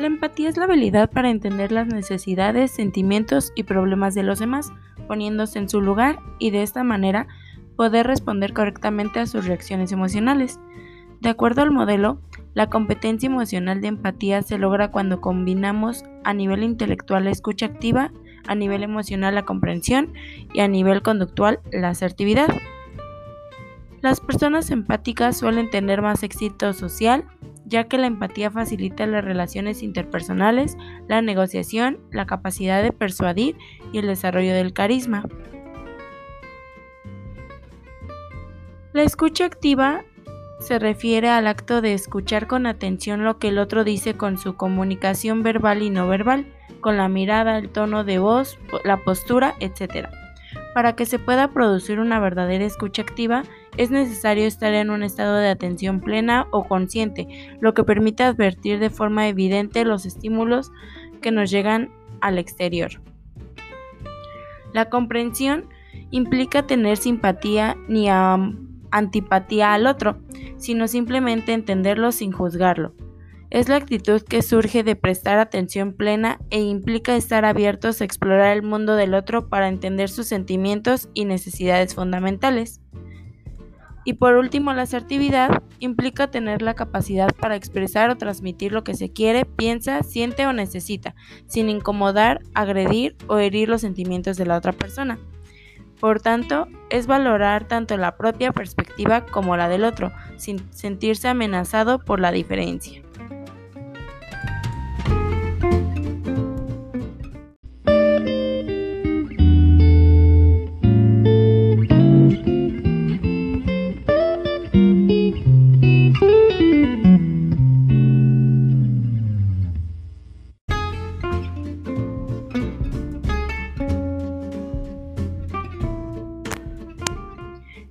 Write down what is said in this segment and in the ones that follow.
La empatía es la habilidad para entender las necesidades, sentimientos y problemas de los demás, poniéndose en su lugar y de esta manera poder responder correctamente a sus reacciones emocionales. De acuerdo al modelo, la competencia emocional de empatía se logra cuando combinamos a nivel intelectual la escucha activa, a nivel emocional la comprensión y a nivel conductual la asertividad. Las personas empáticas suelen tener más éxito social, ya que la empatía facilita las relaciones interpersonales, la negociación, la capacidad de persuadir y el desarrollo del carisma. La escucha activa se refiere al acto de escuchar con atención lo que el otro dice con su comunicación verbal y no verbal, con la mirada, el tono de voz, la postura, etc. Para que se pueda producir una verdadera escucha activa, es necesario estar en un estado de atención plena o consciente, lo que permite advertir de forma evidente los estímulos que nos llegan al exterior. La comprensión implica tener simpatía ni antipatía al otro, sino simplemente entenderlo sin juzgarlo. Es la actitud que surge de prestar atención plena e implica estar abiertos a explorar el mundo del otro para entender sus sentimientos y necesidades fundamentales. Y por último, la asertividad implica tener la capacidad para expresar o transmitir lo que se quiere, piensa, siente o necesita, sin incomodar, agredir o herir los sentimientos de la otra persona. Por tanto, es valorar tanto la propia perspectiva como la del otro, sin sentirse amenazado por la diferencia.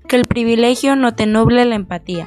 Que el privilegio no te nuble la empatía.